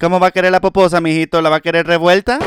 ¿Cómo va a querer la poposa, mijito? ¿La va a querer revuelta?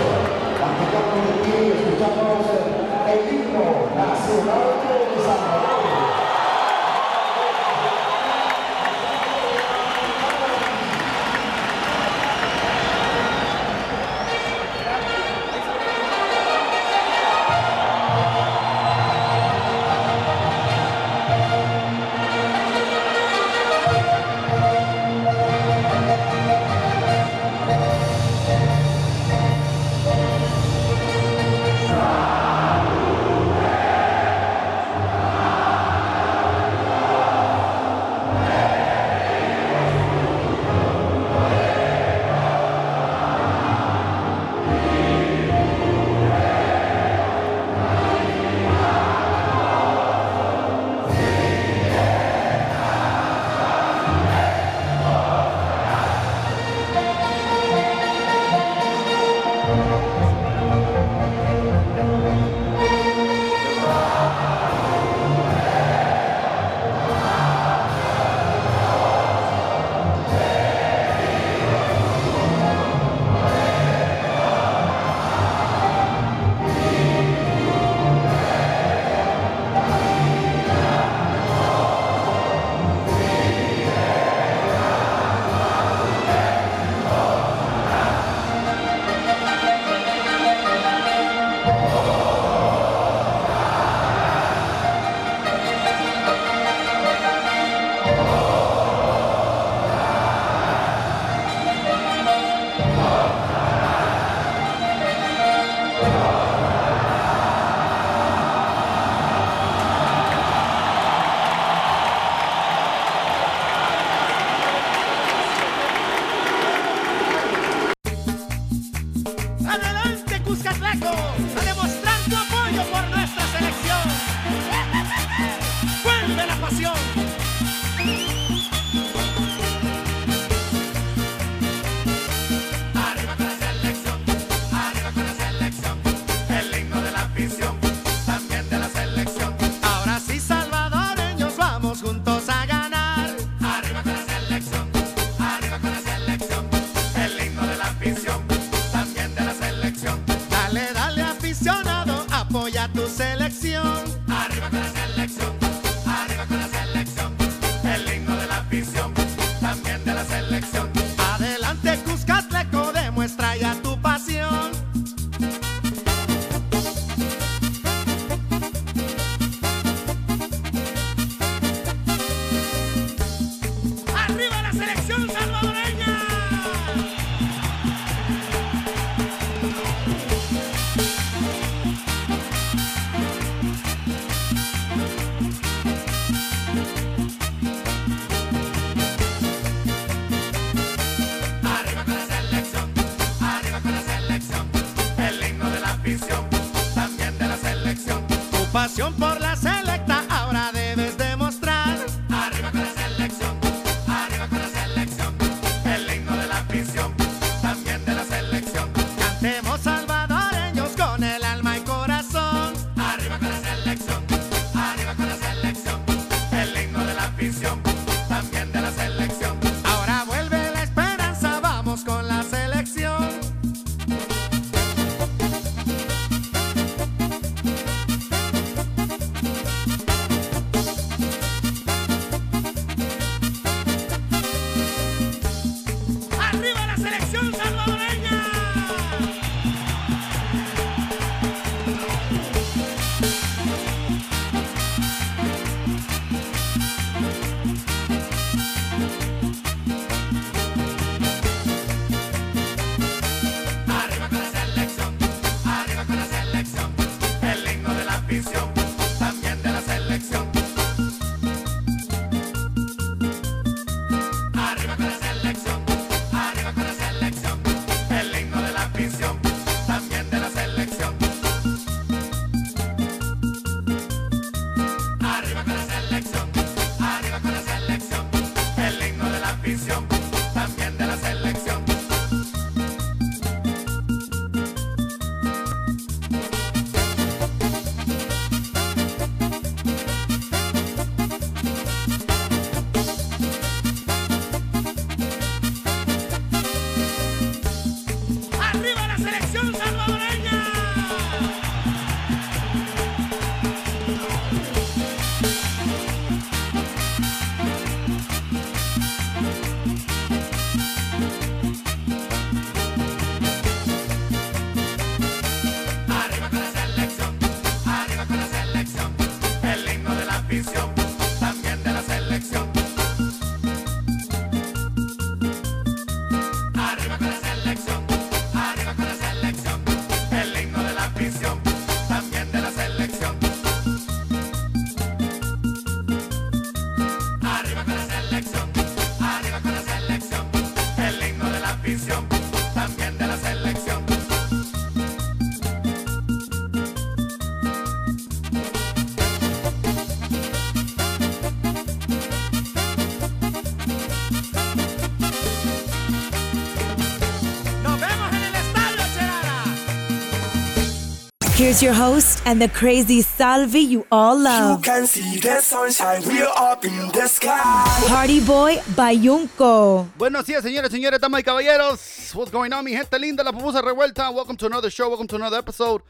Here's your host and the crazy Salvi you all love. You can see the sunshine, we're up in the sky. Party Boy Bayunco. Buenos días, señores, señores, damas y caballeros. What's going on, mi gente linda, la pupusa revuelta? Welcome to another show, welcome to another episode.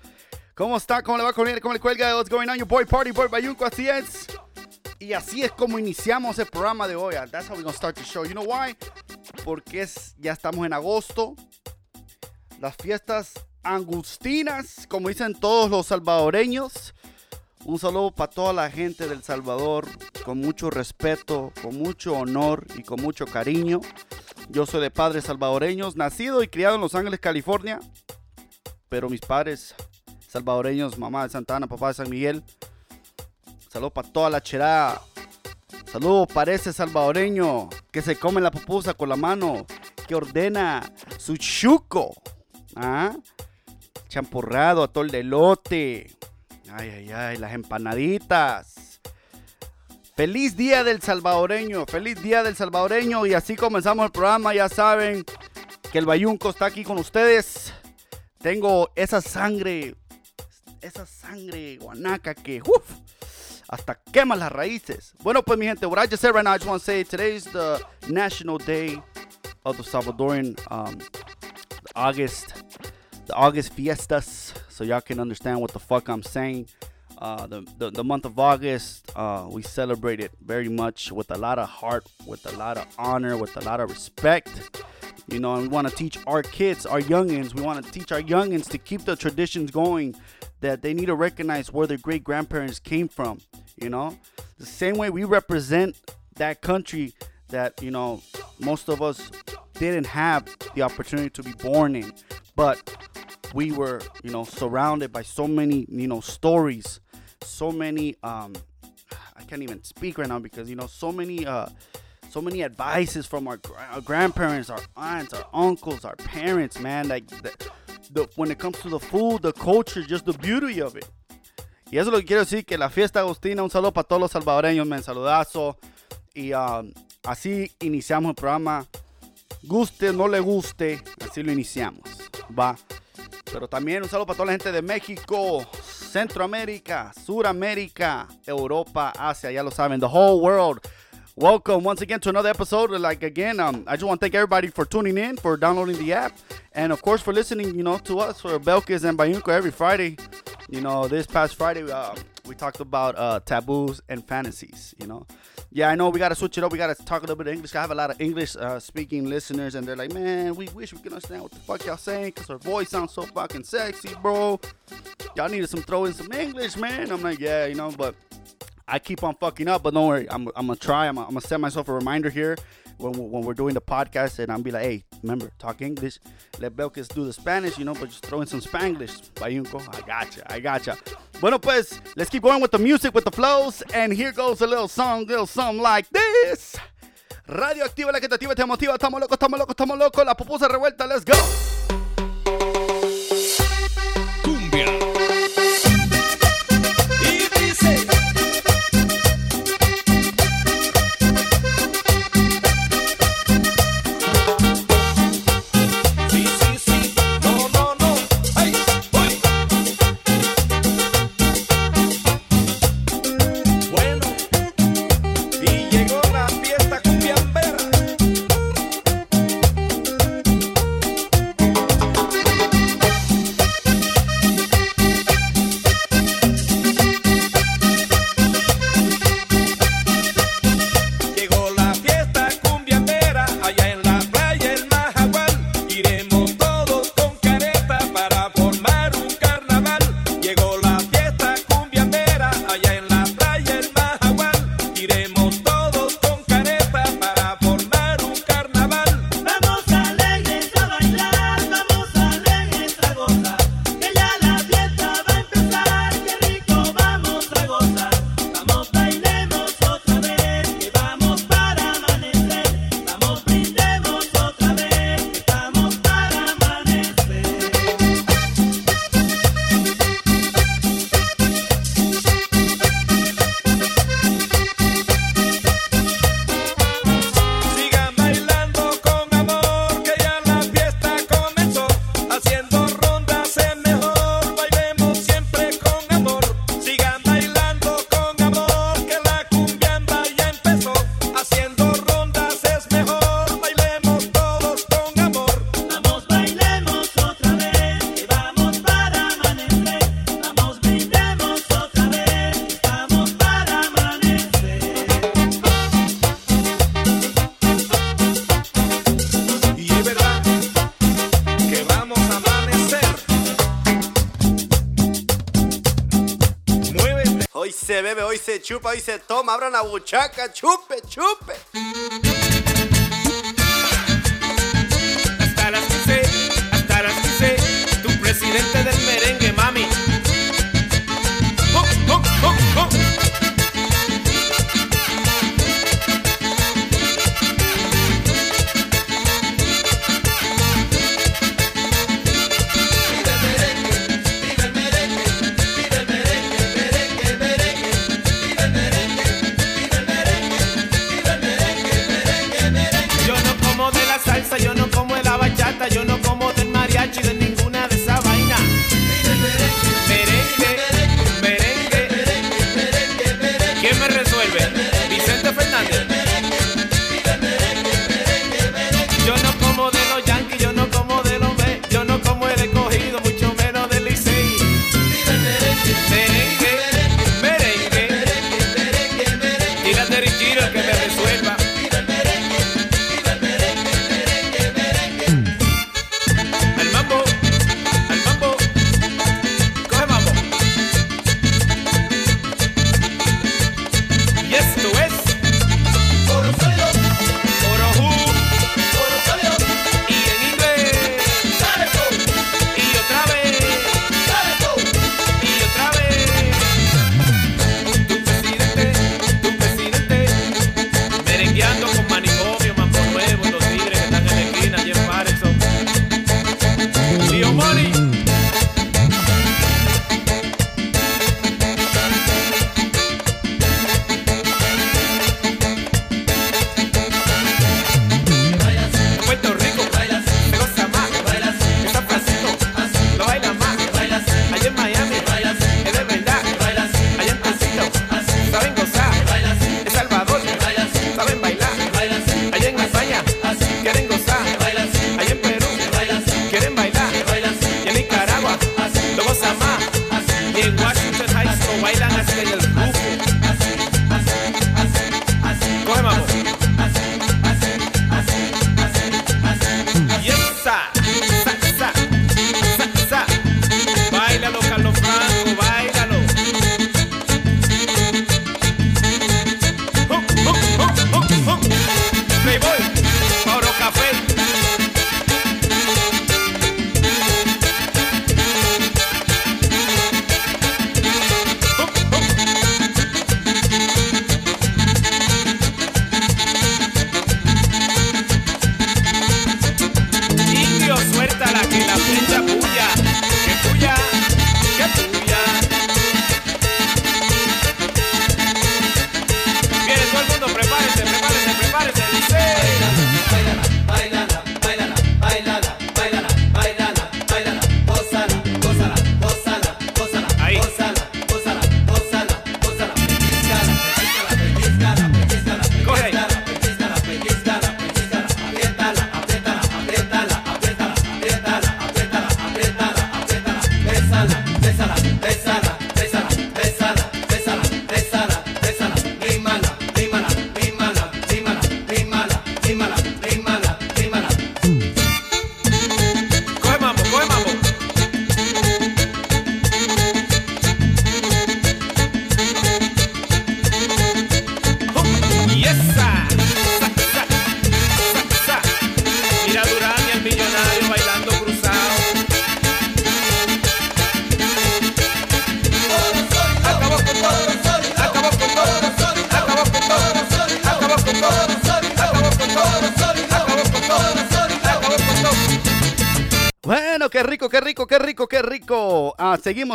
¿Cómo está? ¿Cómo le va? ¿Cómo le, cómo le cuelga? What's going on, your boy Party Boy Bayunco? Así es. Y así es como iniciamos el programa de hoy. That's how we're gonna start the show. You know why? Porque es, ya estamos en agosto. Las fiestas angustinas, como dicen todos los salvadoreños. Un saludo para toda la gente del Salvador, con mucho respeto, con mucho honor y con mucho cariño. Yo soy de padres salvadoreños, nacido y criado en Los Ángeles, California. Pero mis padres salvadoreños, mamá de Santana, papá de San Miguel. Saludo para toda la cherada. Saludo para ese salvadoreño que se come la pupusa con la mano, que ordena su chuco. ¿Ah? Champurrado, atol de lote. Ay, ay, ay, las empanaditas. Feliz día del salvadoreño, feliz día del salvadoreño. Y así comenzamos el programa. Ya saben que el Bayunco está aquí con ustedes. Tengo esa sangre, esa sangre guanaca que uf, hasta quema las raíces. Bueno, pues mi gente, what I just said right now, I just want to say today's the National Day of the Salvadorian um, August the August fiestas, so y'all can understand what the fuck I'm saying. Uh, the, the, the month of August, uh, we celebrate it very much with a lot of heart, with a lot of honor, with a lot of respect. You know, and we want to teach our kids, our youngins, we want to teach our youngins to keep the traditions going, that they need to recognize where their great grandparents came from. You know, the same way we represent that country that, you know, most of us didn't have the opportunity to be born in, but we were, you know, surrounded by so many, you know, stories, so many, um, I can't even speak right now because, you know, so many, uh, so many advices from our, our grandparents, our aunts, our uncles, our parents, man. Like, the, the, when it comes to the food, the culture, just the beauty of it. Y eso es lo que quiero decir, que la fiesta agustina, un saludo para todos los salvadoreños, men, saludazo. Y um, así iniciamos el programa. Guste o no le guste, así lo iniciamos. Va. Pero también un saludo para toda la gente de México, Centroamérica, Suramérica, Europa, Asia, ya lo saben, the whole world. Welcome once again to another episode. Like again, um, I just want to thank everybody for tuning in, for downloading the app, and of course for listening. You know, to us for Belkis and Bayunco every Friday. You know, this past Friday uh, we talked about uh, taboos and fantasies. You know, yeah, I know we gotta switch it up. We gotta talk a little bit of English. I have a lot of English uh, speaking listeners, and they're like, "Man, we wish we could understand what the fuck y'all saying, cause her voice sounds so fucking sexy, bro. Y'all need to some throw in some English, man." I'm like, "Yeah, you know," but I keep on fucking up. But don't worry, I'm, I'm gonna try. I'm, I'm gonna set myself a reminder here when, when we're doing the podcast, and I'm be like, "Hey, remember, talk English. Let Belkis do the Spanish, you know, but just throw in some Spanglish." Bayunco, I gotcha, I gotcha. Bueno, pues, let's keep going with the music, with the flows, and here goes a little song, little song like this. Radioactiva, la que te activa, te motiva. Estamos locos, estamos locos, estamos locos. La pupusa revuelta, let's go.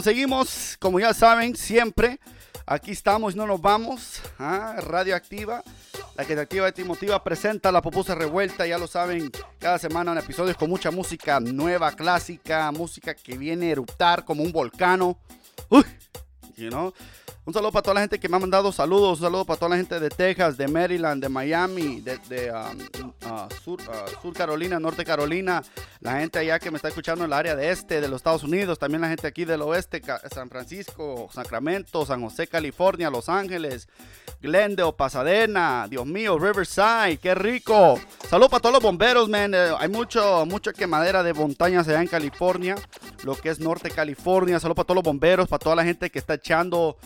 Seguimos, seguimos. Como ya saben, siempre aquí estamos, no nos vamos. Ah, Radioactiva, la que te activa y te motiva, presenta la pupusa revuelta. Ya lo saben, cada semana en episodios con mucha música nueva, clásica, música que viene a eruptar como un volcano. Uy, you know. Un saludo para toda la gente que me ha mandado saludos. Un saludo para toda la gente de Texas, de Maryland, de Miami, de, um, uh, sur, uh, Sur Carolina, Norte Carolina. La gente allá que me está escuchando en el área de este de los Estados Unidos. También la gente aquí del oeste, San Francisco, Sacramento, San José, California, Los Ángeles, Glendale, Pasadena. Dios mío, Riverside, qué rico. Saludos para todos los bomberos, man. Eh, hay mucho, mucha quemadera de montañas allá en California, lo que es Norte California. Saludos para todos los bomberos, para toda la gente que está echando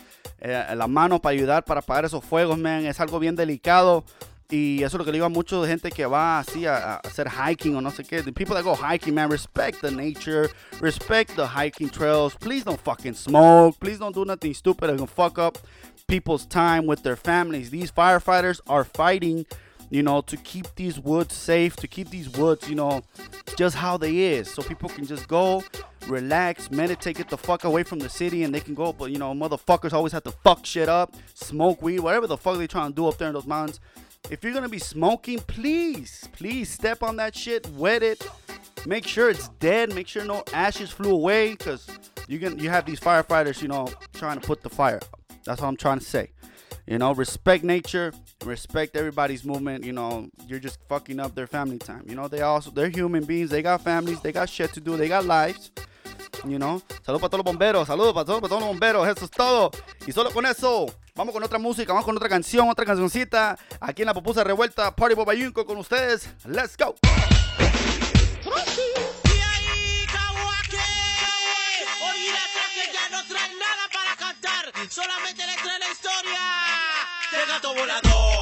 eh, la mano para ayudar para apagar esos fuegos, man. Es algo bien delicado. Y eso es lo que le digo a mucha gente que va así a, a hacer hiking o no sé qué. The people that go hiking, man, respect the nature, respect the hiking trails. Please don't fucking smoke. Please don't do nothing stupid that can fuck up people's time with their families. These firefighters are fighting, you know, to keep these woods safe, to keep these woods, you know, just how they is. So people can just go, relax, meditate, get the fuck away from the city, and they can go. But you know, motherfuckers always have to fuck shit up, smoke weed, whatever the fuck they trying to do up there in those mountains. If you're gonna be smoking, please, please step on that shit, wet it, make sure it's dead, make sure no ashes flew away, cause you can you have these firefighters, you know, trying to put the fire. That's what I'm trying to say. You know, respect nature, respect everybody's movement. You know, you're just fucking up their family time. You know, they also they're human beings. They got families. They got shit to do. They got lives. You know, saludos para todos los bomberos, saludos para todos, los bomberos, eso es todo. Y solo con eso, vamos con otra música, vamos con otra canción, otra cancioncita. Aquí en la pupusa revuelta, Party Bobayunco con ustedes. Let's go. Y Gato volador.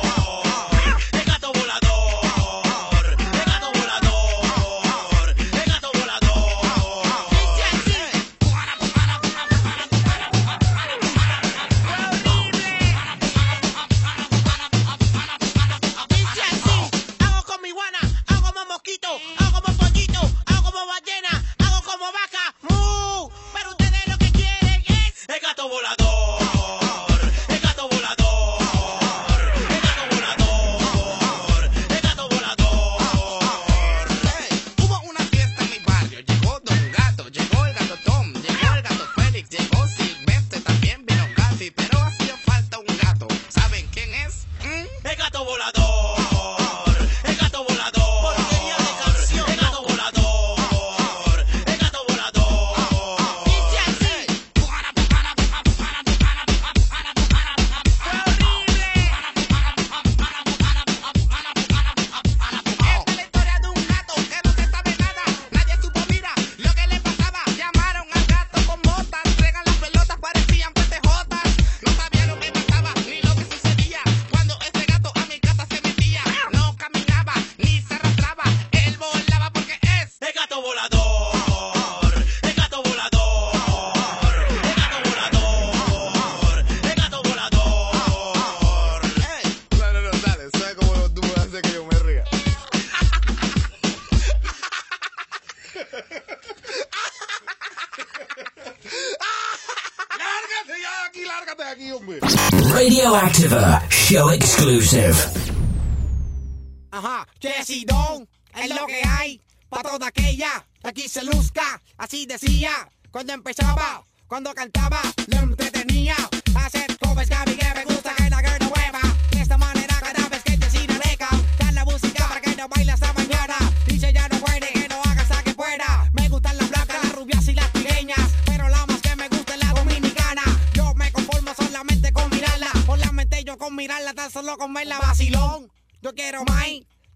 Yo quiero más,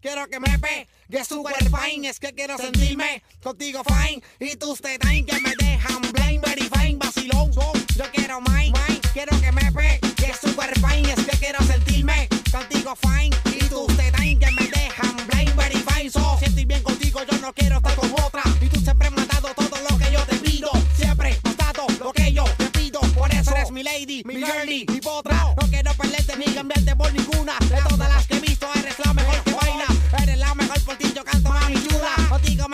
quiero que me pe, que super fine, es que quiero sentirme contigo fine. Y tus tetas que me dejan blind, very fine, vacilón. Yo quiero más, quiero que me pe, que super fine, es que quiero sentirme contigo fine. Y tus tetas que me dejan blind, very fine. So, si bien contigo, yo no quiero estar con otra. Y tú siempre me has dado todo lo que yo te pido. Siempre has dado lo que yo te pido. Por eso eres mi lady, mi girlie, mi potra.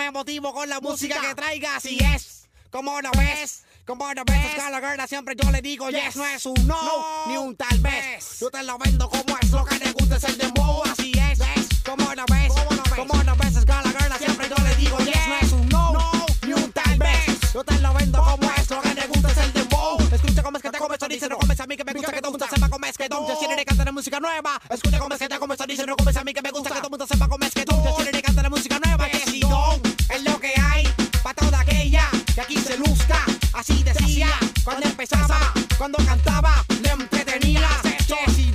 Me motivo con la música que traigas. Y es, como lo ves. Como lo ves, a la siempre yo le digo yes, no es un no, ni un tal vez. Yo te lo vendo como es, lo que le gusta es el dembow, así es. Como lo ves, como lo ves, a la siempre yo le digo yes, no es un no, ni un tal vez. Yo te lo vendo como es, lo que le gusta es el dembow. Escucha cómo es que te comes, dice no comes a mí que me gusta que todo mundo sepa cómo es que tú. Yo quiero cantar música nueva. Escucha cómo es que te comes, dice no comes a mí que me gusta que todo mundo sepa cómo es que tú. Yo quiero cantar música nueva. Que si don que aquí se luzca. Así decía cuando empezaba, cuando cantaba, le entretenía. Esto si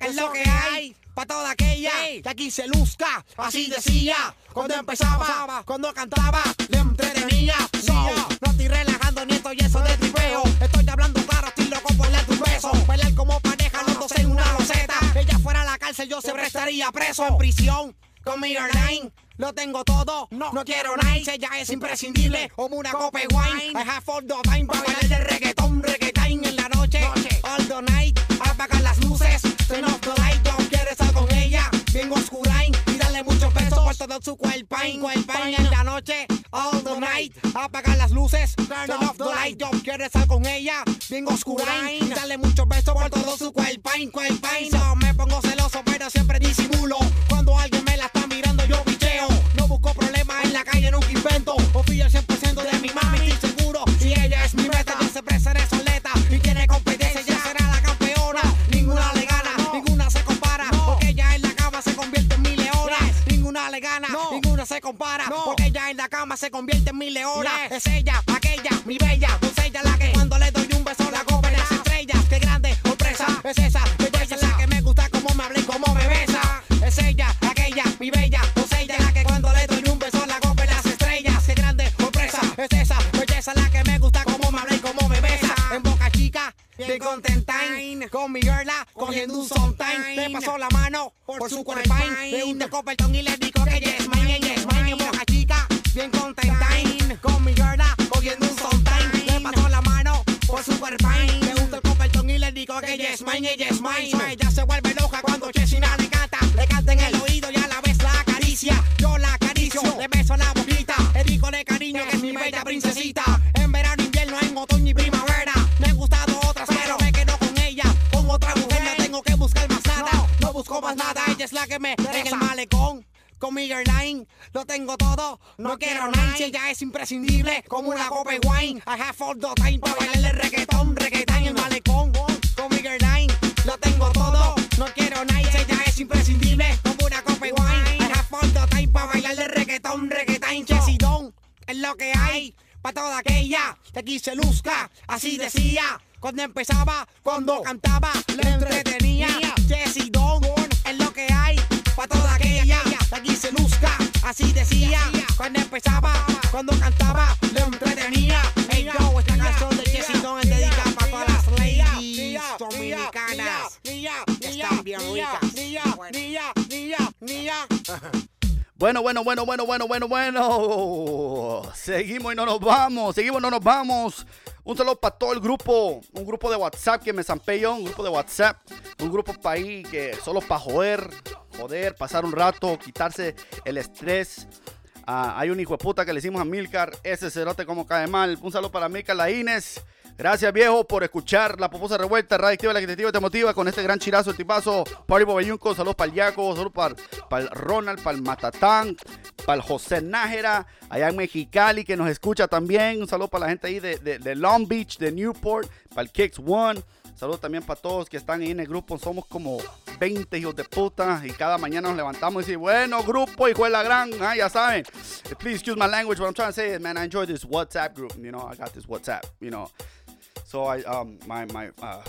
es lo que hay. Pa' toda aquella que aquí se luzca, así decía. Cuando empezaba, cuando cantaba, le entretenía. So, no estoy relajando ni estoy eso de tripeo. Estoy hablando claro, estoy loco por darle un beso. Pelear como pareja, los dos en una loseta. Ella fuera a la cárcel, yo siempre estaría preso. En prisión, con mi online lo tengo todo, no, no quiero night, ella es imprescindible. como una copa de wine. I have all the time para bailar de reggaetón, reggaetón en la noche, all the night. Apagar las luces, turn off the light, yo quiero estar con ella, bien oscurain y darle muchos besos por todo su cuerpo, en la noche, all the night. Apagar las luces, turn off the light, yo quiero estar con ella, bien oscurain y darle muchos besos por todo su cuerpo, cuerpo. No me invento. Confío al 100% de mi mami, estoy seguro. Si ella es mi meta, yo siempre seré soleta. Y tiene competencia, ya será la campeona. Ninguna le gana, ninguna se compara. Porque ella en la cama se convierte en mi leona. Ninguna le gana, ninguna se compara. Porque ella en la cama se convierte en mi leona. Es ella, aquella, mi bella. Cogiendo un sometime. Le pasó la mano por su cuerpo. Le un copetón y le digo que yes, mine, yes, mine. Boca chica, bien contenta. Con mi girla, cogiendo un sometime. Le pasó la mano por su cuerpo. Le gusta el copetón y le digo que yes, mine, yes, mine. Ella se vuelve loca cuando Chesina le canta. Le canta en el oído y a la vez la acaricia. Yo la acaricio, le beso la boquita. Le digo de cariño que es mi bella princesita. Es la que me en el malecón. Con mi airline, lo tengo todo, no quiero nada, ella es imprescindible, como una copa de wine. I have all the time para bailarle reggaetón, reggaetón en el malecón. Con mi airline, lo tengo todo, no quiero nada, ella es imprescindible, como una copa de wine. I have all the time para bailarle reggaetón, reggaetón, chesidón, es lo que hay. Pa' toda aquella que aquí se luzca, así decía. Cuando empezaba, cuando cantaba, le entretenía. Jessy hay. Pa' toda aquella que aquí se luzca, así decía. Cuando empezaba, cuando cantaba, le entretenía. Hey yo, esta canción de Jessy Don es dedicada para todas las ladies dominicanas. que Están bien ricas. Bueno, bueno, bueno, bueno, bueno, bueno, bueno. Seguimos y no nos vamos. Seguimos y no nos vamos. Un saludo para todo el grupo. Un grupo de WhatsApp que me zampé. Un grupo de WhatsApp. Un grupo para ahí que solo para joder. Joder, pasar un rato, quitarse el estrés. Ah, hay un hijo de puta que le hicimos a Milcar. Ese cerote como cae mal. Un saludo para Milcar Laínez. Gracias, viejo, por escuchar la pupusa revuelta, radio activa, la que te motiva con este gran chirazo, el tipazo. Party Bobayunco, saludos para el Yaco, saludos para, para el Ronald, para el Matatán, para el José Nájera, allá en Mexicali, que nos escucha también. Un saludo para la gente ahí de, de- Long Beach, de Newport, para el Kicks One. Saludos también para todos que están ahí en el grupo. Somos como 20 hijos de puta. Y cada mañana nos levantamos y decimos, bueno, grupo, hijo de la gran. Ah, ya saben. Please excuse my language. What I'm trying to say is, man, I enjoy this WhatsApp group. You know, I got this WhatsApp, you know. So I, um, my, my, uh,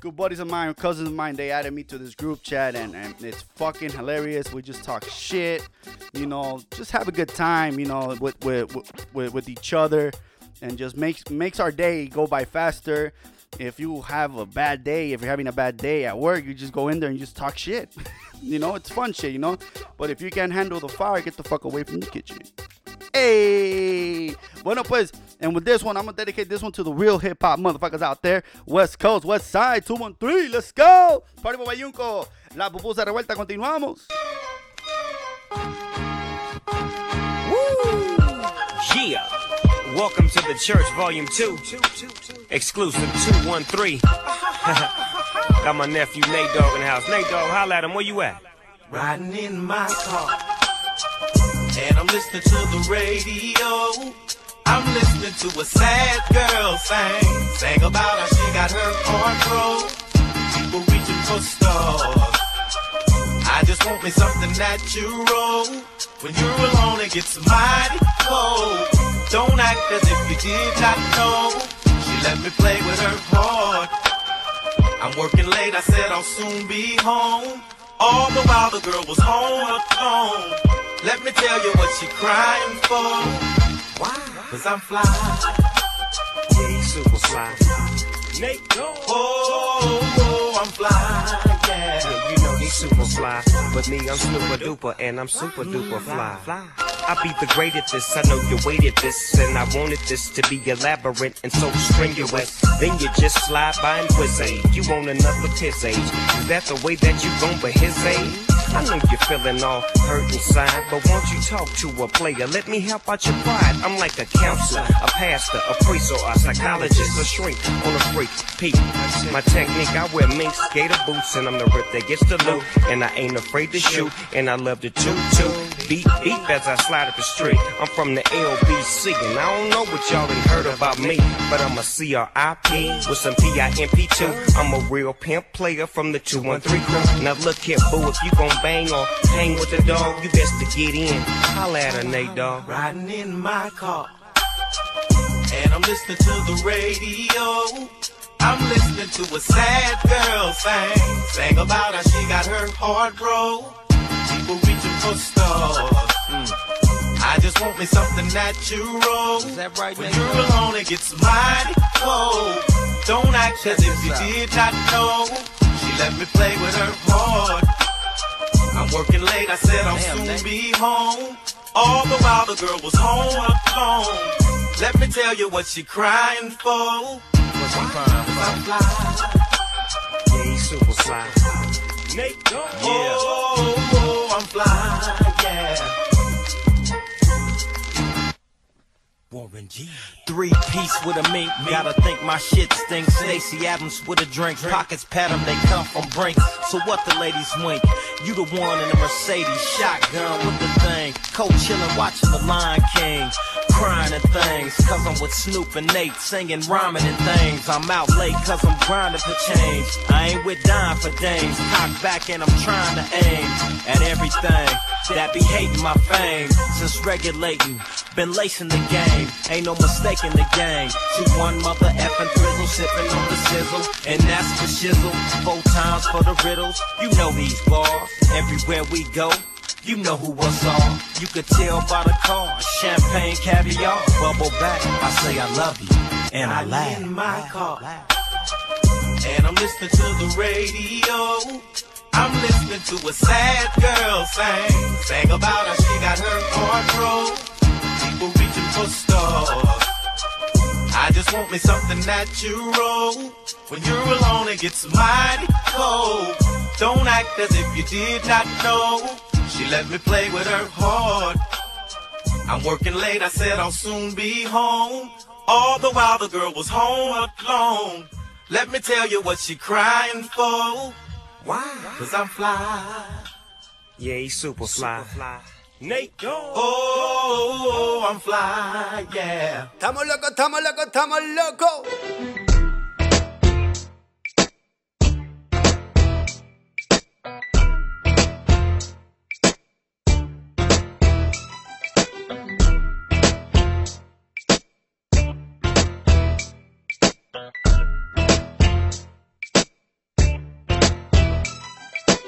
good buddies of mine, cousins of mine, they added me to this group chat and, and it's fucking hilarious. We just talk shit, you know, just have a good time, you know, with, with, with, with each other and just makes, makes our day go by faster. If you have a bad day, if you're having a bad day at work, you just go in there and just talk shit. you know, it's fun shit, you know. But if you can't handle the fire, get the fuck away from the kitchen. Hey, bueno pues, and with this one, I'm gonna dedicate this one to the real hip hop motherfuckers out there. West Coast, West Side, 213, let's go. Party Bobayunco, la pupusa revuelta, continuamos. Woo! Yeah. Welcome to the church, volume 2. Exclusive 213. Got my nephew Nate Dogg in the house. Nate Dogg, holla at him. Where you at? Riding in my car. And I'm listening to the radio. I'm listening to a sad girl sing. Sang about how she got her heart broke. People reaching for stars. I just want me something natural. When you're alone, it gets mighty cold. Don't act as if you did not know. She let me play with her heart. I'm working late, I said I'll soon be home. All the while the girl was on home alone. Let me tell you what she crying for. Why? Cause I'm fly. Super fly. Nate Dogg. Oh, oh, oh, I'm fly. Yeah. Yeah, you know he's super fly. But me, I'm super duper, and I'm super duper fly. I be the great at this, I know you waited this, and I wanted this to be elaborate and so strenuous. Then you just slide by and whiz You want another piss age? Is that the way that you gon' but his age? I know you're feeling all hurt inside, but won't you talk to a player? Let me help out your pride. I'm like a counselor, a pastor, a priest, or a psychologist, a shrink on a freak. Peep, my technique, I wear mink skater boots, and I'm the rip that gets the loot. And I ain't afraid to shoot, and I love to toot toot. Beat, beat as I slide up the street. I'm from the LBC, and I don't know what y'all done heard about me, but I'm a CRIP with some PIMP too. I'm a real pimp player from the 213 crew. Now look here, boo, if you gon' bang or hang with the dog, you best to get in. Holla at her, Nate Dog. Riding in my car. And I'm listening to the radio. I'm listening to a sad girl sing. Sang about how she got her heart broke. People reaching for stars. Mm. I just want me something natural. Is that right, when you're alone, it gets mighty cold. Don't act as if you did not know. She let me play with her heart. I'm working late, I said I'll soon be home. All the while the girl was home alone. Let me tell you what she crying for. What's she crying for? Yeah, he's super fly. Nate Dogg. Yeah. Oh, oh, I'm fly, yeah. Warren G. Three piece with a mink, gotta think my shit stinks. Stacey Adams with a drink, pockets pat 'em, they come from Brinks. So what the ladies wink? You the one in the Mercedes, shotgun with the thing. Cold chillin', watching the Lion King. Crying and things, cause I'm with Snoop and Nate, singing, rhyming and things. I'm out late cause I'm grinding for change. I ain't with dime for dames. Cock back and I'm trying to aim at everything that be hating my fame. Since regulating, been lacing the game. Ain't no mistake in the game. She one mother effing frizzle, sipping on the sizzle. And that's the shizzle. Four times for the riddles. You know these bars. Everywhere we go. You know who was on. You could tell by the car. Champagne, caviar, bubble back. I say I love you. And I I laugh. in my car. And I'm listening to the radio. I'm listening to a sad girl sing. Sang about how she got her heart broke. People reaching for stars. I just want me something natural. When you're alone, it gets mighty cold. Don't act as if you did not know. She let me play with her heart. I'm working late, I said I'll soon be home. All the while the girl was home alone. Let me tell you what she crying for. Why? Cause I'm fly. Yeah, he's super fly. Nate Dogg. Oh, I'm fly, yeah. Estamos locos, estamos locos, estamos locos.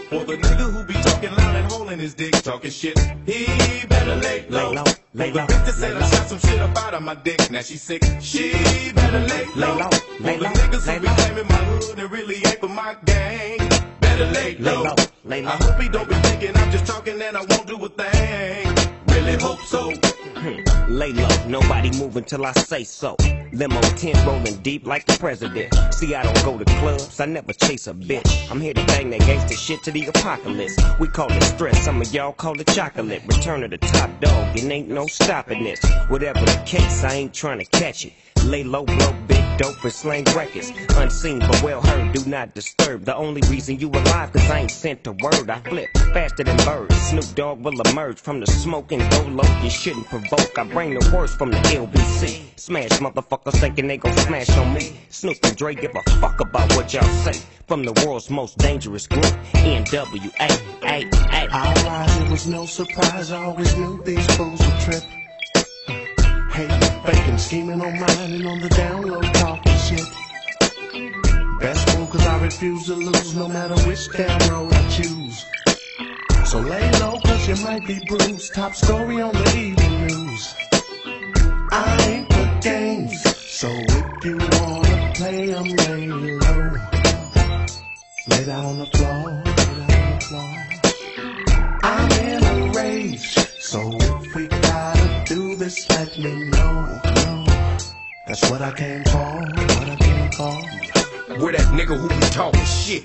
For the nigga who be talking loud and holding his dick, talking shit, he better lay low. Lay low, lay low, that said lay I shot some shit up out of my dick, now she sick, she better lay low. Lay low, For lay the low, niggas lay who be claiming my hood and really ain't for my gang, better lay Lay low. low, lay low, I hope he don't be thinking I'm just talking and I won't do a thing. Really hope so. Lay low, nobody move until I say so. Limo tent rolling deep like the president. See, I don't go to clubs, I never chase a bitch. I'm here to bang that gangster shit to the apocalypse. We call it stress, some of y'all call it chocolate. Return of the top dog, it ain't no stopping this. Whatever the case, I ain't trying to catch it. Lay low, blow big dope and slang records. Unseen but well heard, do not disturb. The only reason you alive, cause I ain't sent a word. I flip faster than birds. Snoop Dogg will emerge from the smoke and go low. You shouldn't provoke. I bring the worst from the LBC. Smash motherfuckers thinking they gon' smash on me. Snoop and Dre give a fuck about what y'all say. From the world's most dangerous group, NWA. Rise, it was no surprise. I always knew these fools would trip. Hating, faking, scheming on mine and on the down low talking shit. Best move cause I refuse to lose no matter which damn road I choose. So lay low cause you might be bruised. Top story on the evening news. I ain't for games. So if you wanna play 'em, lay low. Lay down on the floor, lay down on the floor. ways. So if we gotta do this, let me know. That's what I came for, what I came for. Where that nigga who be talking shit?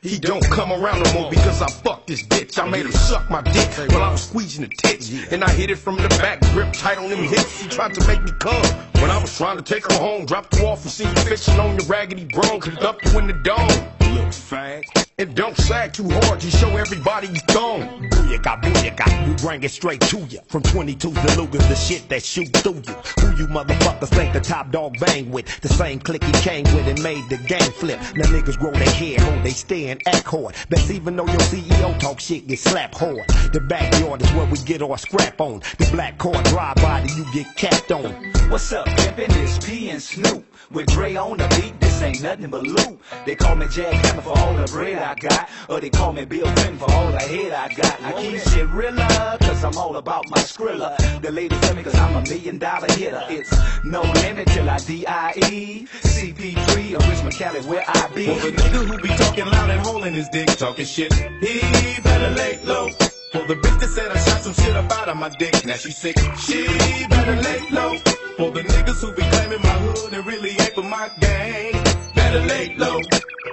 He don't come around no more because I fucked this bitch. I made him suck my dick while I was squeezing the tits. And I hit it from the back, grip tight on them hips. He tried to make me come. When I was trying to take her home, dropped her off and see you fishing on your raggedy bro. Cause up you in the dome. Little fag. And don't sag too hard to show everybody you gone. Booyaka, booyaka, we bring it straight to you. From 22s to Lugas, the shit that shoot through you. Who you motherfuckers think the top dog bang with? The same clique he came with and made the game flip. Now niggas grow their hair, hold they stay and act hard. Best even though your CEO talk shit, get slapped hard. The backyard is where we get our scrap on. The black car drive by, you get capped on. What's up, pimpin'? It's P and Snoop. With Dre on the beat, this ain't nothing but loot. They call me Jack Hammer for all the bread I got. Or they call me Bill Clinton for all the head I got. I keep shit realer, cause I'm all about my skrilla. The ladies tell me cause I'm a million dollar hitter. It's no limit till die. CP3 or Richmond, Cali, where I be. For the nigga who be talking loud and holding his dick, talking shit, he better lay low. For the bitch that said I shot some shit up out of my dick, now she sick, she better lay low. For the niggas who be claiming my hood and really ain't for my gang, better lay low.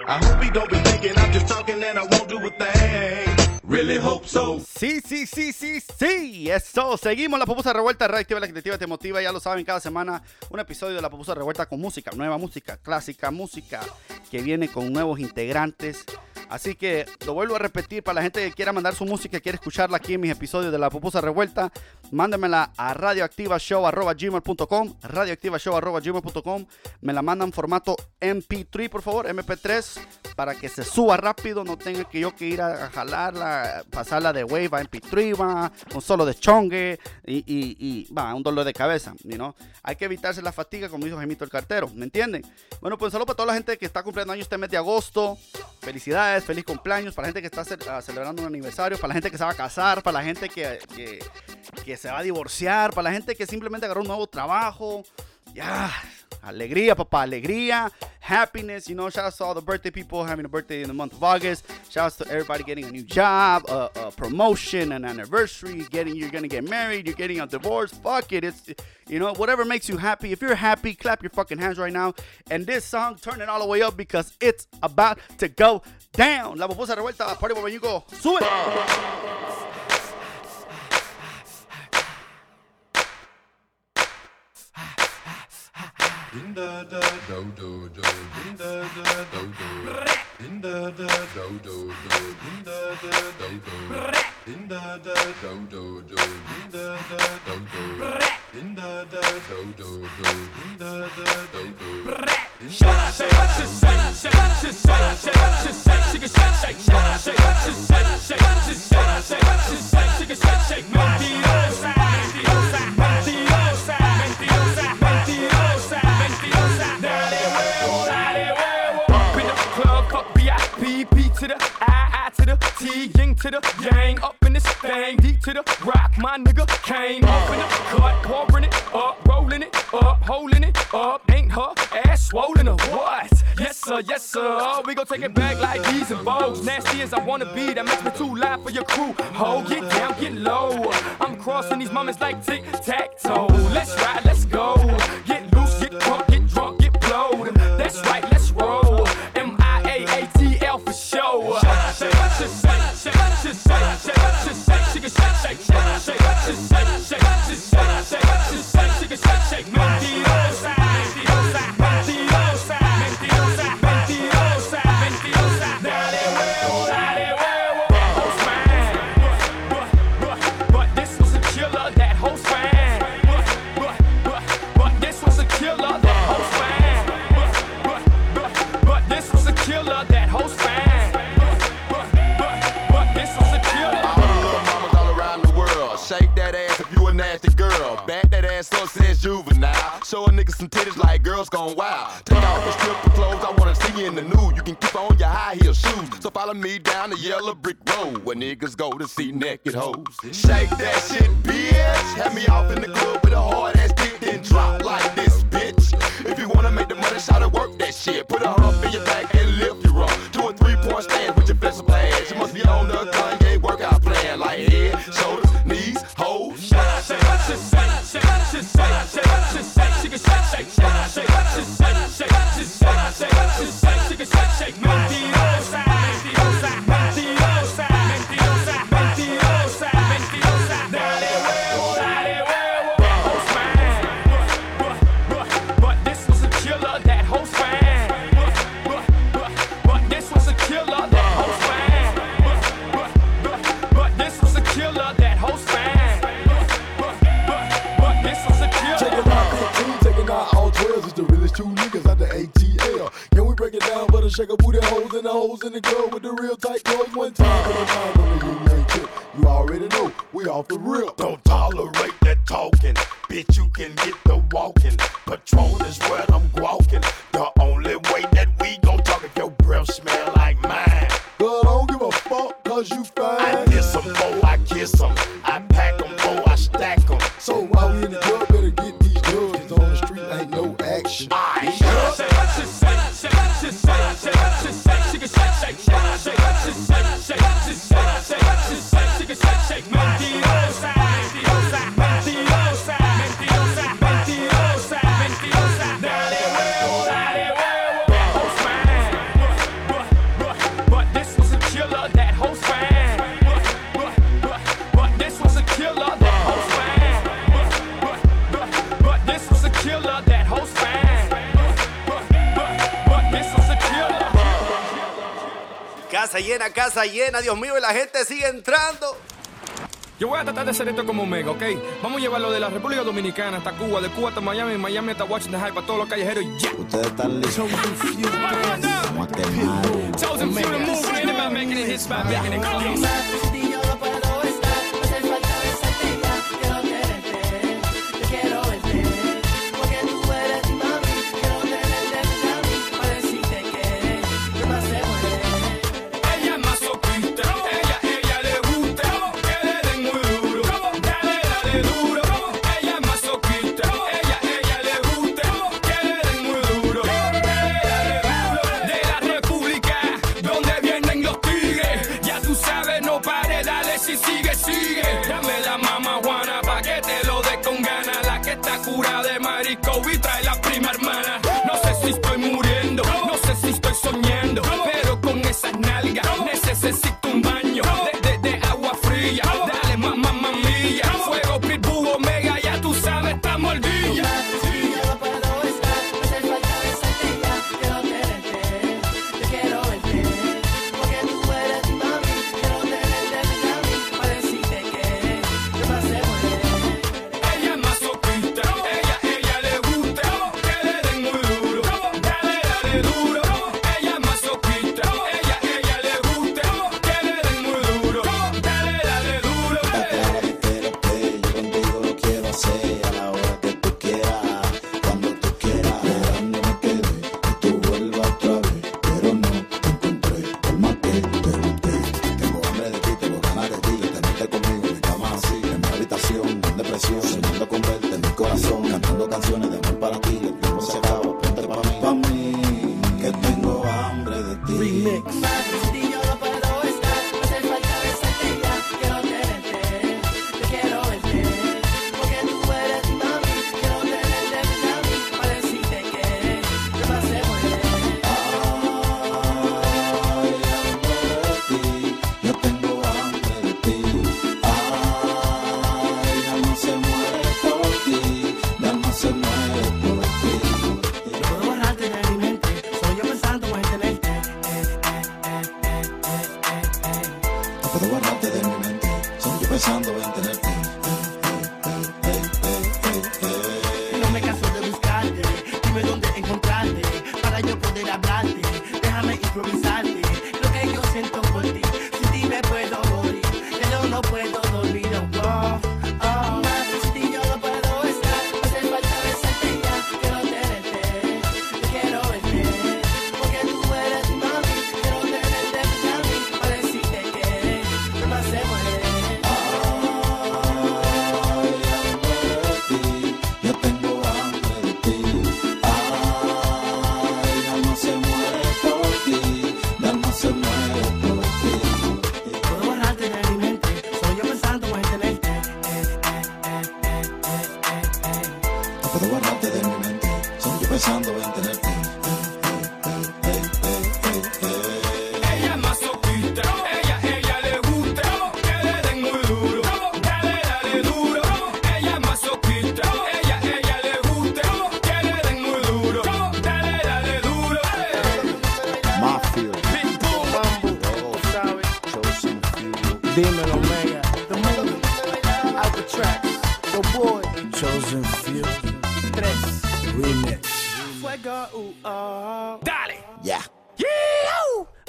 I hope he don't be thinking I'm just talking and I won't do a thing. Really hope so. Sí, sí, sí, sí, sí. Eso. Seguimos la pupusa revuelta. Reactiva la activa te motiva. Ya lo saben, cada semana un episodio de la pupusa revuelta con música. Nueva música, clásica música que viene con nuevos integrantes. Así que lo vuelvo a repetir para la gente que quiera mandar su música, quiere escucharla aquí en mis episodios de la pupusa revuelta. Mándamela a radioactivashow.gmail.com radioactivashow.gmail.com Me la mandan formato MP3, por favor, MP3, para que se suba rápido. No tenga que yo que ir a jalarla, pasarla de Wave a MP3, va, un solo de chongue y, va, un dolor de cabeza, know? Hay que evitarse la fatiga, como dijo Gemito el cartero, ¿me entienden? Bueno, pues solo para toda la gente que está cumpliendo años este mes de agosto. Felicidades, feliz cumpleaños para la gente que está ce- ah, celebrando un aniversario, para la gente que se va a casar, para la gente que, que, que se va a divorciar, para la gente que simplemente agarró un nuevo trabajo. Ya, alegría, papá, alegría, happiness. You know, shout out to all the birthday people having a birthday in the month of August. Shout out to everybody getting a new job, a, a promotion, an anniversary, getting you're gonna get married, you're getting a divorce. Fuck it, it's you know whatever makes you happy. If you're happy, clap your fucking hands right now. And this song, turn it all the way up because it's about to go down. La pupusa revuelta, party Babayuco, sube. Up in the club, fuck BIP, P to the I, I to the T, Ying to the Yang, up in this thing, D to the rock, my nigga came up in the cut, pouring it up, rolling it up, holding it up, ain't her ass swollen or what? Yes sir, yes sir, oh, we gon' take it back like these and bows, nasty as I wanna be, that makes me too loud for your crew. Ho, get down, get low, I'm crossing these moments like tic tac toe. Let's ride, Show a nigga some titties like girls gone wild. Take off your stripper clothes, I wanna see you in the nude. You can keep on your high heel shoes. So follow me down the yellow brick road where niggas go to see naked hoes. Shake that shit, bitch. Have me off in the club with a hard ass dick, then drop like this, bitch. If you wanna make the money, shout to work that shit. Put a hump in your back and lift your up. Two or three point stand with your flexible ass. You must be on the Casa llena, casa llena, Dios mío, y la gente sigue entrando. Yo voy a tratar de hacer esto como Omega, ¿ok? Vamos a llevarlo de la República Dominicana hasta Cuba, de Cuba hasta Miami, Miami hasta Washington High, para todos los callejeros y yeah. Ustedes están listos. Chosen few making it making it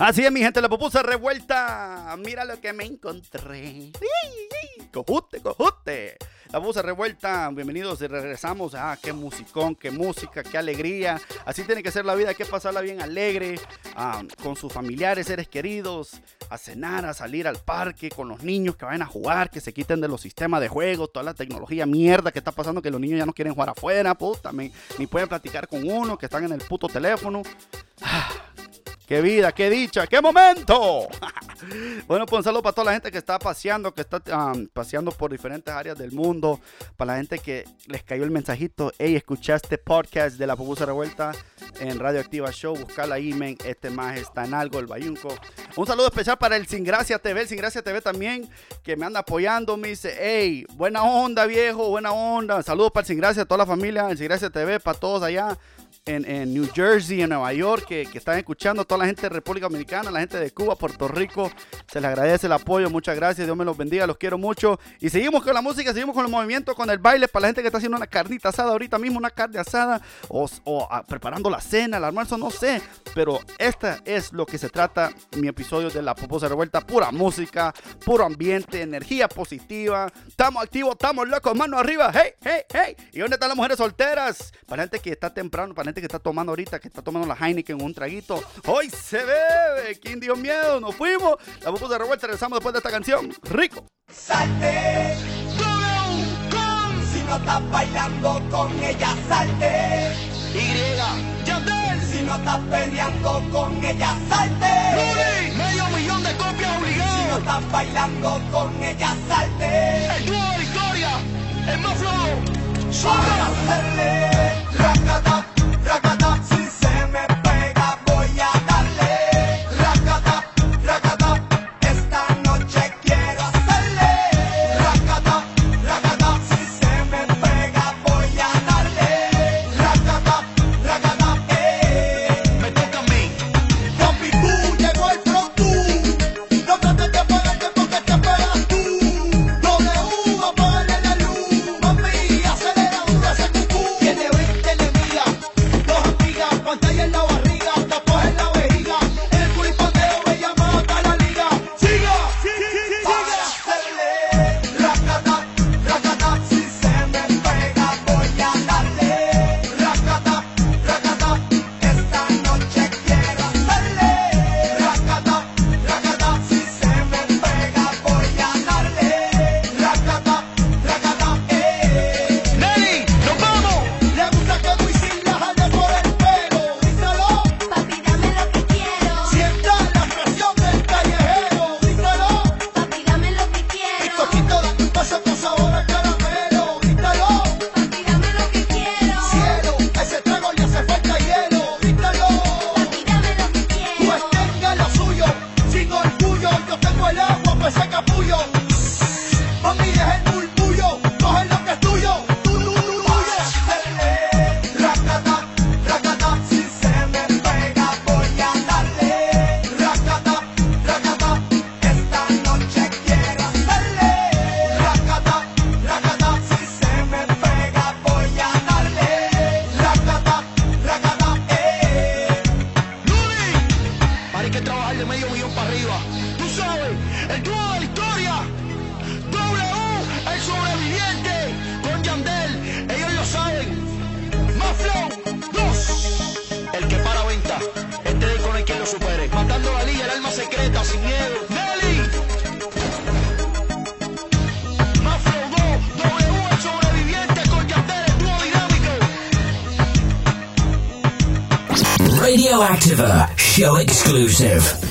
Así es, mi gente, la pupusa revuelta. Mira lo que me encontré. Cojute, cojute. La pupusa revuelta. Bienvenidos y regresamos. Ah, qué musicón, qué música, qué alegría. Así tiene que ser la vida. Hay que pasarla bien alegre. ah, con sus familiares, seres queridos. A cenar, a salir al parque con los niños que vayan a jugar. Que se quiten de los sistemas de juego. Toda la tecnología mierda que está pasando. Que los niños ya no quieren jugar afuera. Puta, ni pueden platicar con uno. Que están en el puto teléfono. ¡Qué vida, qué dicha, qué momento! bueno, pues un saludo para toda la gente que está paseando, que está paseando por diferentes áreas del mundo. Para la gente que les cayó el mensajito, hey, escuchaste podcast de la Pupusa Revuelta en Radio Activa Show. Buscala ahí, men. Este más está en algo, el Bayunco. Un saludo especial para el Sin Gracia TV, el Sin Gracia TV también, que me anda apoyando. Me dice, hey, buena onda, viejo, buena onda. Saludos para el Sin Gracia, toda la familia, el Sin Gracia TV, para todos allá en, New Jersey, en Nueva York, que, que están escuchando, toda la gente de República Dominicana, la gente de Cuba, Puerto Rico, se les agradece el apoyo, muchas gracias, Dios me los bendiga, los quiero mucho. Y seguimos con la música, seguimos con el movimiento, con el baile, para la gente que está haciendo una carnita asada ahorita mismo, una carne asada, o, o, ah, preparando la cena, el almuerzo, no sé, pero esta es lo que se trata, mi episodio de La Poposa Revuelta, pura música, puro ambiente, energía positiva, estamos activos, estamos locos, mano arriba, hey, hey, hey. ¿Y dónde están las mujeres solteras? Para la gente que está temprano, para la gente que está tomando ahorita, que está tomando la Heineken un traguito. Hoy se bebe. ¿Quién dio miedo? Nos fuimos. La pupusa revuelta. Regresamos después de esta canción. Rico. Salte, con Si no estás bailando con ella, salte. Y, Yandel. Si no estás peleando con ella, salte. medio millón de copias obligadas. Si no estás bailando con ella, salte. El dúo de Victoria, el más flow. Para hacerle Ragata. exclusive.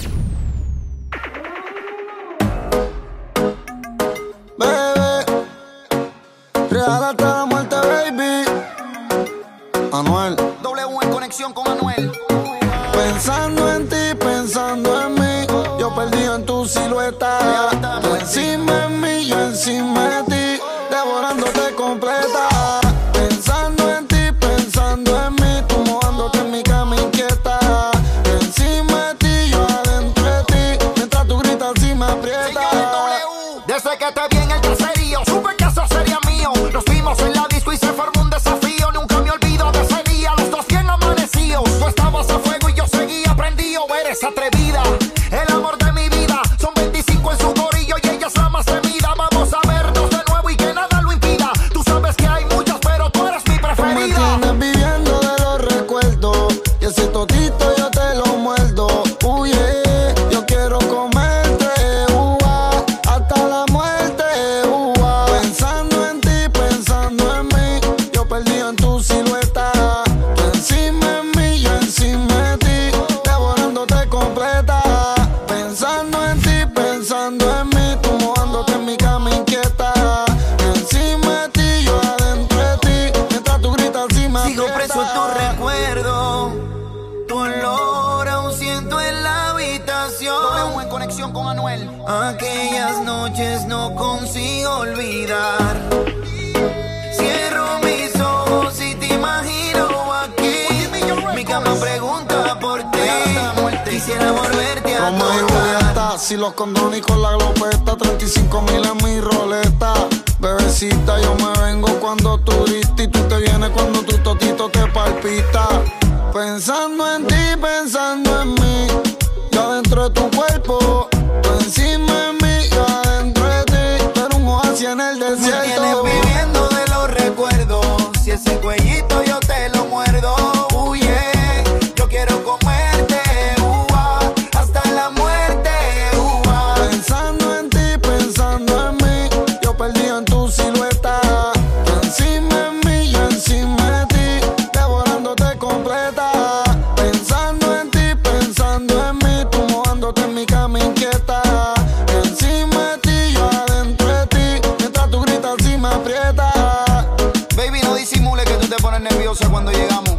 Que tú te pones nerviosa cuando llegamos.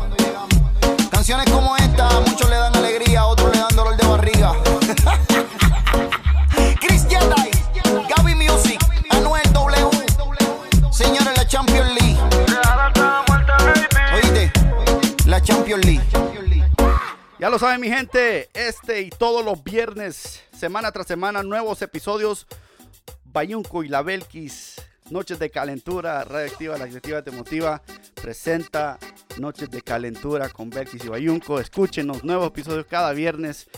Canciones como esta, a muchos le dan alegría, a otros le dan dolor de barriga. Chris Jedi, Gaby Music, Anuel W. Señores, la Champions League. Oíste, la Champions League. Ya lo saben mi gente, este y todos los viernes, semana tras semana, nuevos episodios. Bayunco y la Belkis, Noches de Calentura, Radioactiva, la Activa Te Motiva, presenta Noches de Calentura con Belkis y Bayunco. Escúchenos, nuevos episodios cada viernes,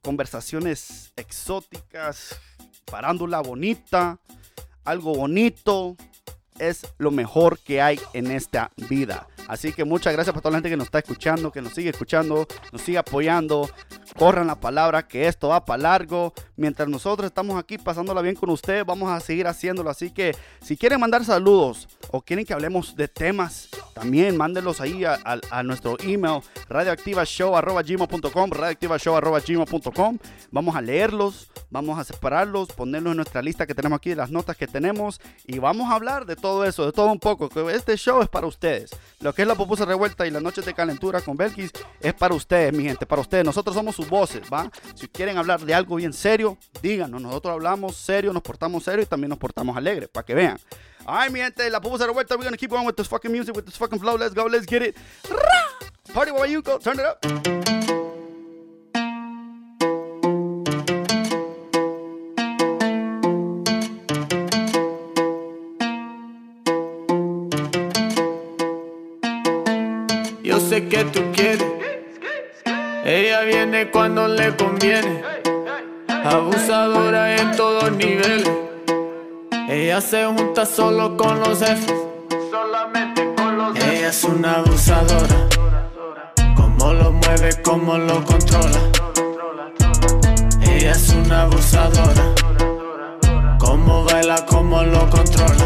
conversaciones exóticas, parándula bonita, algo bonito, es lo mejor que hay en esta vida. Así que muchas gracias para toda la gente que nos está escuchando, que nos sigue escuchando, nos sigue apoyando. Corran la palabra que esto va para largo. Mientras nosotros estamos aquí pasándola bien con ustedes, vamos a seguir haciéndolo. Así que si quieren mandar saludos o quieren que hablemos de temas, también mándenlos ahí a, a- a nuestro email radioactivashow.gmail.com radioactivashow.gmail.com Vamos a leerlos, vamos a separarlos, ponerlos en nuestra lista que tenemos aquí de las notas que tenemos y vamos a hablar de todo eso, de todo un poco. Este show es para ustedes. Lo que es la pupusa revuelta y las noches de calentura con Belkis es para ustedes, mi gente, para ustedes. Nosotros somos sus voces, ¿va? Si quieren hablar de algo bien serio, díganos. Nosotros hablamos serio, nos portamos serio y también nos portamos alegre, para que vean. Ay, mi gente, la pupusa revuelta. We're gonna keep going with this fucking music, with this fucking flow. Let's go, let's get it. Party while you go, turn it up. Viene cuando le conviene. Abusadora en todos niveles. Ella se junta solo con los jefes. Ella es una abusadora. Cómo lo mueve, cómo lo controla. Ella es una abusadora. Cómo baila, cómo lo controla.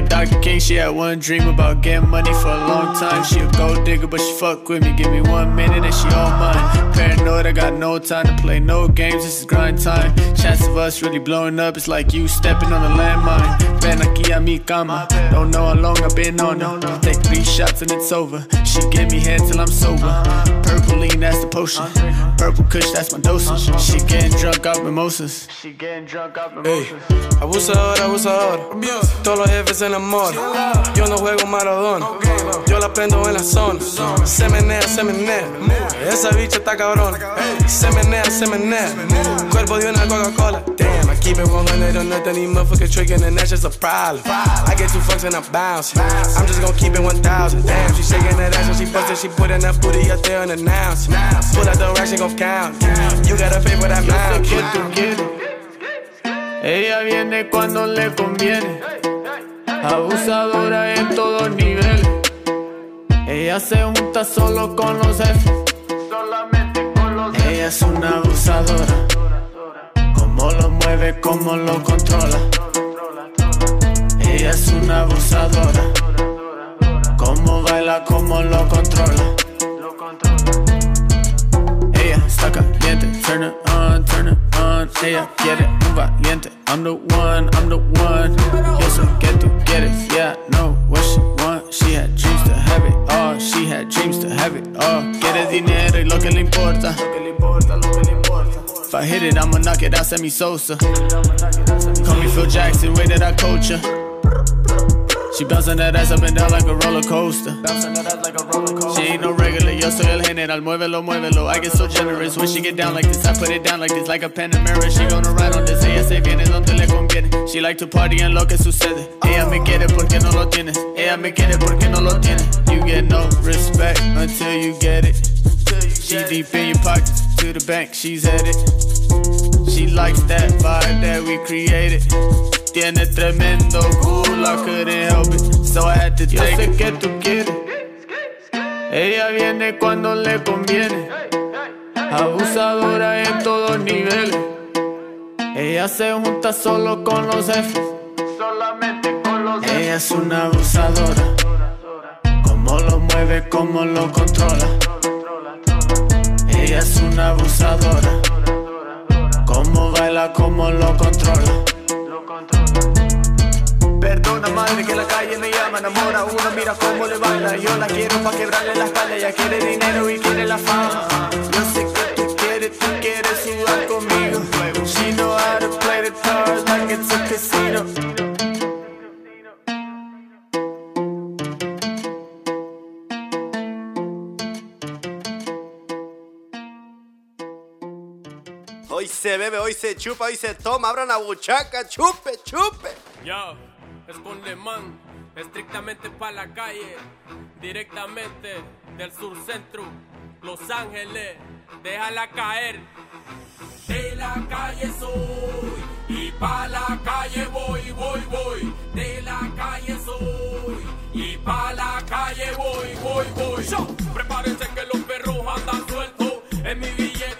Like Dr. King, she had one dream about getting money for a long time. She a gold digger, but she fuck with me. Give me one minute and she all mine. Paranoid, I got no time to play no games. This is grind time. Chance of us really blowing up, it's like you stepping on a landmine. Aquí a mi cama. Don't know how long I've been on her. Take three shots and it's over. She give me head till I'm sober. Purple lean, that's the potion. Purple kush, that's my dosage. She getting drunk off mimosas. She getting drunk off Ey, abusador, abusador. Todos los jefes se enamoran. Yo no juego Maradona. Yo la prendo en la zona. Se menea, se menea. Esa bicha está cabrona. Se menea, se menea. Cuerpo de una Coca-Cola. Damn, I keep it 100 on nothing, these motherfuckers tricking, and that's just a problem. I get two fucks and I bounce. I'm just gonna keep it 1000. Damn, she shaking that ass when she bustin', she putting that booty up there unannounced. Pull out the rack, she gon' count. You gotta pay for that Yo sé mouth. que tú quieres. Ella viene cuando le conviene. Abusadora en todos niveles. Ella se junta solo con los jefes. Ella es una abusadora. Cómo lo mueve, cómo lo controla. Ella es una abusadora. Cómo baila, cómo lo controla. Ella está caliente, turn it on, turn it on. Ella quiere un valiente. I'm the one, I'm the one. Yo sé que tú quieres, yeah, know what she want. She had dreams to have it all, she had dreams to have it all. Quiere dinero y lo que le importa. If I hit it, I'ma knock it out, semi Sosa. Call me Phil Jackson, way that I coach her. She bouncing that ass up and down like a roller coaster. She ain't no regular, yo soy el general. Muévelo, muévelo. I get so generous when she get down like this. I put it down like this, like a pen and mirror. She gonna ride on this. Ella se viene donde le conviene. She like to party en lo que sucede. Ella me quiere porque no lo tienes. Ella me quiere porque no lo tiene. You get no respect until you get it. She deep in your pockets to the bank, she's headed. She likes that vibe that we created. Tiene tremendo cool, I couldn't help it, so I had to Yo take sé que tú quieres. Ella viene cuando le conviene. Abusadora en todos niveles. Ella se junta solo con los jefes. Ella es una abusadora. Cómo lo mueve, cómo lo controla. Ella es una abusadora. Cómo baila, cómo lo controla. Perdona madre que la calle me llama, enamora una, mira cómo le baila. Yo la quiero pa' quebrarle la espalda, ella quiere dinero y quiere la fama. Yo sé que tú quieres, tú quieres sudar conmigo. She know how to play the cards like it's a casino. Se bebe, hoy se chupa, hoy se toma. Abran la buchaca, chupe, chupe. Yo, esconde man, estrictamente pa' la calle, directamente del sur centro, Los Ángeles, déjala caer. De la calle soy y pa' la calle voy, voy, voy. De la calle soy y pa' la calle voy, voy, voy. Yo, prepárense que los perros andan sueltos en mi billete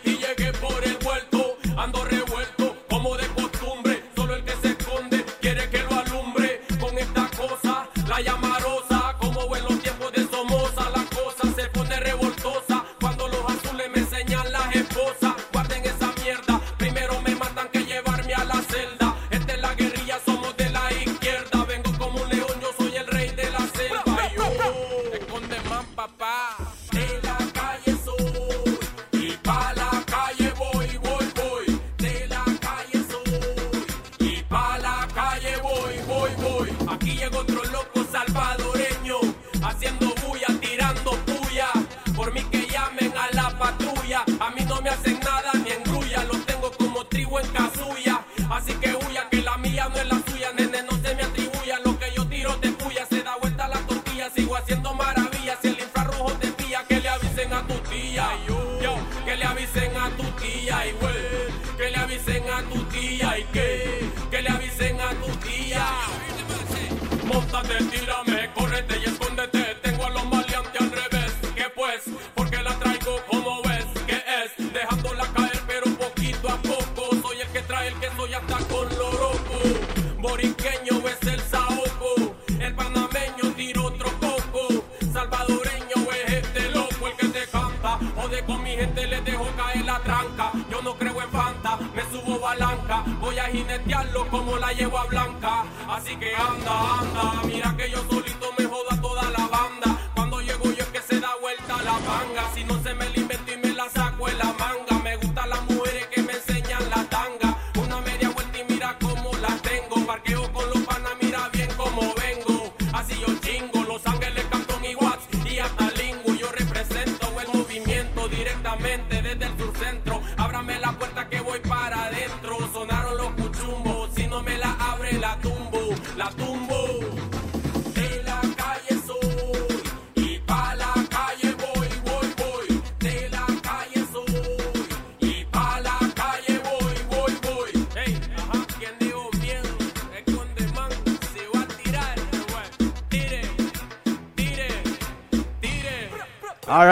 con mi gente, le dejo caer la tranca. Yo no creo en Fanta, me subo balanca. Voy a jinetearlo como la yegua blanca. Así que anda, anda. Mira que yo solito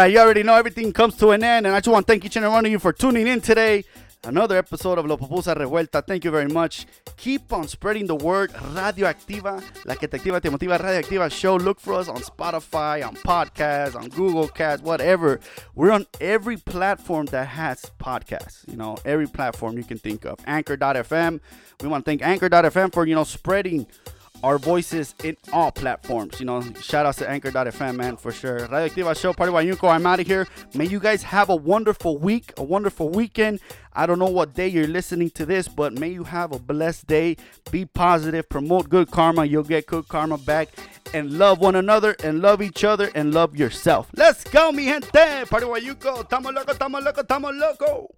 you already know everything comes to an end, and I just want to thank each and every one of you for tuning in today. Another episode of La Pupusa Revuelta. Thank you very much. Keep on spreading the word. Radioactiva, la que te activa, te motiva. Radioactiva show. Look for us on Spotify, on podcasts, on Google Cast, whatever. We're on every platform that has podcasts. You know, every platform you can think of. Anchor.fm. We want to thank Anchor.fm for you know spreading our voices in all platforms. You know, shout outs to Anchor.fm, man, for sure. Radioactiva Show, Party Bayunco, I'm out of here. May you guys have a wonderful week, a wonderful weekend. I don't know what day you're listening to this, but may you have a blessed day. Be positive, promote good karma. You'll get good karma back. And love one another, and love each other, and love yourself. Let's go, mi gente. Party Bayunco. Tamo loco, tamo loco, tamo loco.